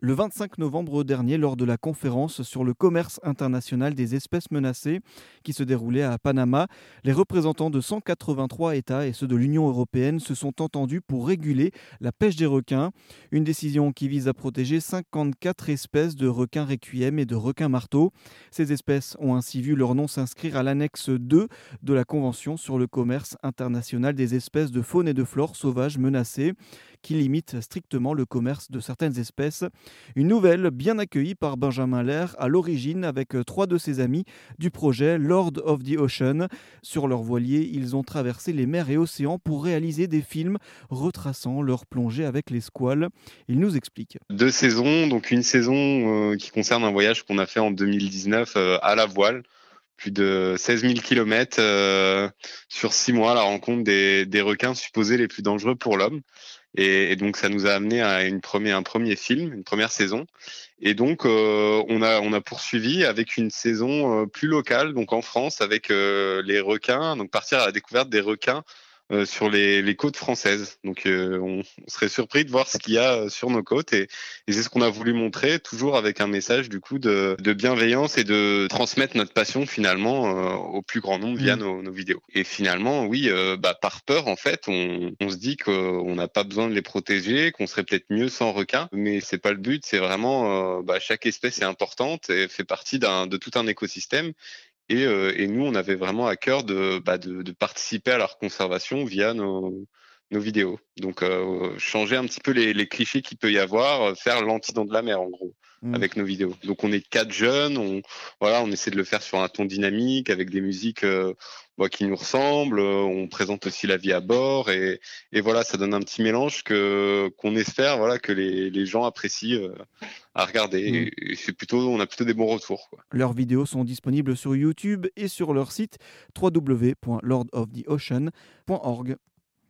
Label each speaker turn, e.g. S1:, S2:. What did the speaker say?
S1: le 25 novembre dernier lors de la conférence sur le commerce international des espèces menacées qui se déroulait à Panama. Les représentants de 183 États et ceux de l'Union européenne se sont entendus pour réguler la pêche des requins, une décision qui vise à protéger 54 espèces de requins requiem et de requins marteaux. Ces espèces ont ainsi vu leur nom s'inscrire à l'annexe 2 de la Convention sur le commerce international des espèces de faune et de flore sauvages menacées qui limite strictement le commerce de certaines espèces. Une nouvelle bien accueillie par Benjamin Lair à l'origine avec euh, trois de ses amis du projet Lord of the Ocean. Sur leur voilier, ils ont traversé les mers et océans pour réaliser des films retraçant leur plongée avec les squales. Il nous explique.
S2: Deux saisons, donc une saison euh, qui concerne un voyage qu'on a fait en 2019 euh, à la voile plus de 16 000 kilomètres sur six mois à la rencontre des, des, requins supposés les plus dangereux pour l'homme. Et, donc ça nous a amené à une première, un premier film, une première saison. Et donc euh, on a on a poursuivi avec une saison euh, plus locale, donc en France avec euh, les requins, donc partir à la découverte des requins euh, sur les, les, côtes françaises. Donc euh, on, serait surpris de voir ce qu'il y a euh, sur nos côtes et, et c'est ce qu'on a voulu montrer, toujours avec un message du coup de, de bienveillance et de transmettre notre passion finalement au plus grand nombre via mmh. nos, nos, vidéos. Et finalement, oui, bah, par peur en fait, on, on se dit qu'on n'a pas besoin de les protéger, qu'on serait peut-être mieux sans requins, mais c'est pas le but. C'est vraiment bah, chaque espèce est importante et fait partie d'un de tout un écosystème et, euh, et, nous, on avait vraiment à cœur de, bah, participer à leur conservation via nos, vidéos. Donc, euh, changer un petit peu les, clichés qu'il peut y avoir, euh, faire l'antident de la mer, en gros, mmh. avec nos vidéos. Donc, on est quatre jeunes, on, voilà, on essaie de le faire sur un ton dynamique, avec des musiques euh, bah, qui nous ressemblent. On présente aussi la vie à bord, et, et voilà, ça donne un petit mélange que qu'on espère, voilà, que les, les gens apprécient à regarder. Mm. c'est plutôt, on a plutôt des bons retours. Quoi.
S1: Leurs vidéos sont disponibles sur YouTube et sur leur site www.lordoftheocean.org.